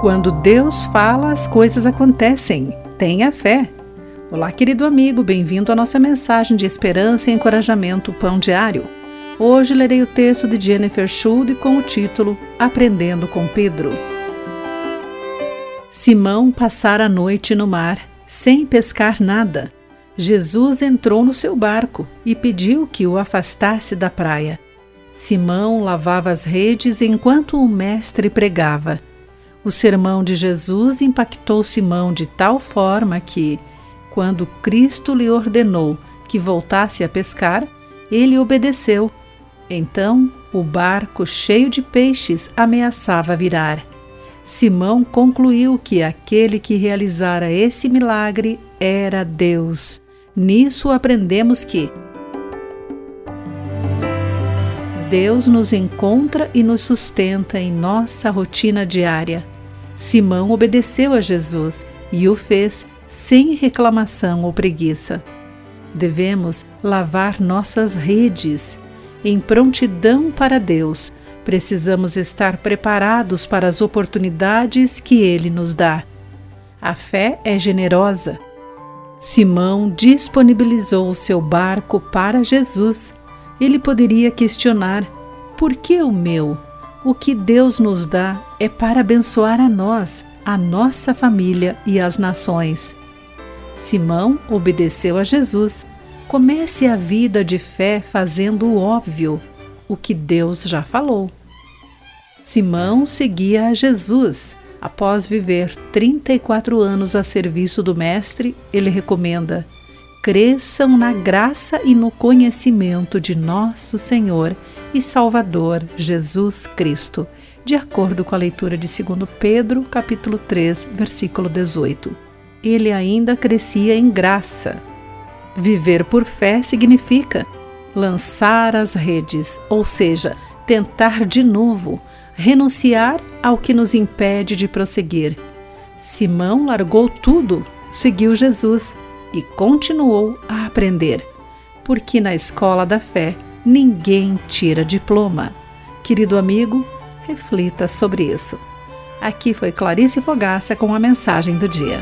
Quando Deus fala, as coisas acontecem. Tenha fé. Olá, querido amigo, bem-vindo à nossa mensagem de esperança e encorajamento Pão Diário. Hoje lerei o texto de Jennifer Schulde com o título Aprendendo com Pedro. Simão passara a noite no mar, sem pescar nada. Jesus entrou no seu barco e pediu que o afastasse da praia. Simão lavava as redes enquanto o mestre pregava. O sermão de Jesus impactou Simão de tal forma que, quando Cristo lhe ordenou que voltasse a pescar, ele obedeceu. Então, o barco cheio de peixes ameaçava virar. Simão concluiu que aquele que realizara esse milagre era Deus. Nisso aprendemos que Deus nos encontra e nos sustenta em nossa rotina diária. Simão obedeceu a Jesus e o fez sem reclamação ou preguiça. Devemos lavar nossas redes. Em prontidão para Deus, precisamos estar preparados para as oportunidades que Ele nos dá. A fé é generosa. Simão disponibilizou o seu barco para Jesus. Ele poderia questionar: por que o meu? O que Deus nos dá é para abençoar a nós, a nossa família e as nações. Simão obedeceu a Jesus. Comece a vida de fé fazendo o óbvio, o que Deus já falou. Simão seguia a Jesus. Após viver 34 anos a serviço do Mestre, ele recomenda: cresçam na graça e no conhecimento de nosso Senhor e Salvador Jesus Cristo, de acordo com a leitura de 2 Pedro, capítulo 3, versículo 18. Ele ainda crescia em graça. Viver por fé significa lançar as redes, ou seja, tentar de novo, renunciar ao que nos impede de prosseguir. Simão largou tudo, seguiu Jesus e continuou a aprender, porque na escola da fé ninguém tira diploma. Querido amigo, reflita sobre isso. Aqui foi Clarice Fogaça com a mensagem do dia.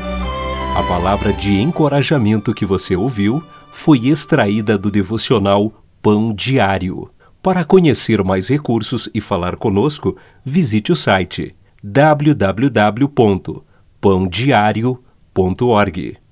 A palavra de encorajamento que você ouviu foi extraída do devocional Pão Diário. Para conhecer mais recursos e falar conosco, visite o site www.pãodiario.org.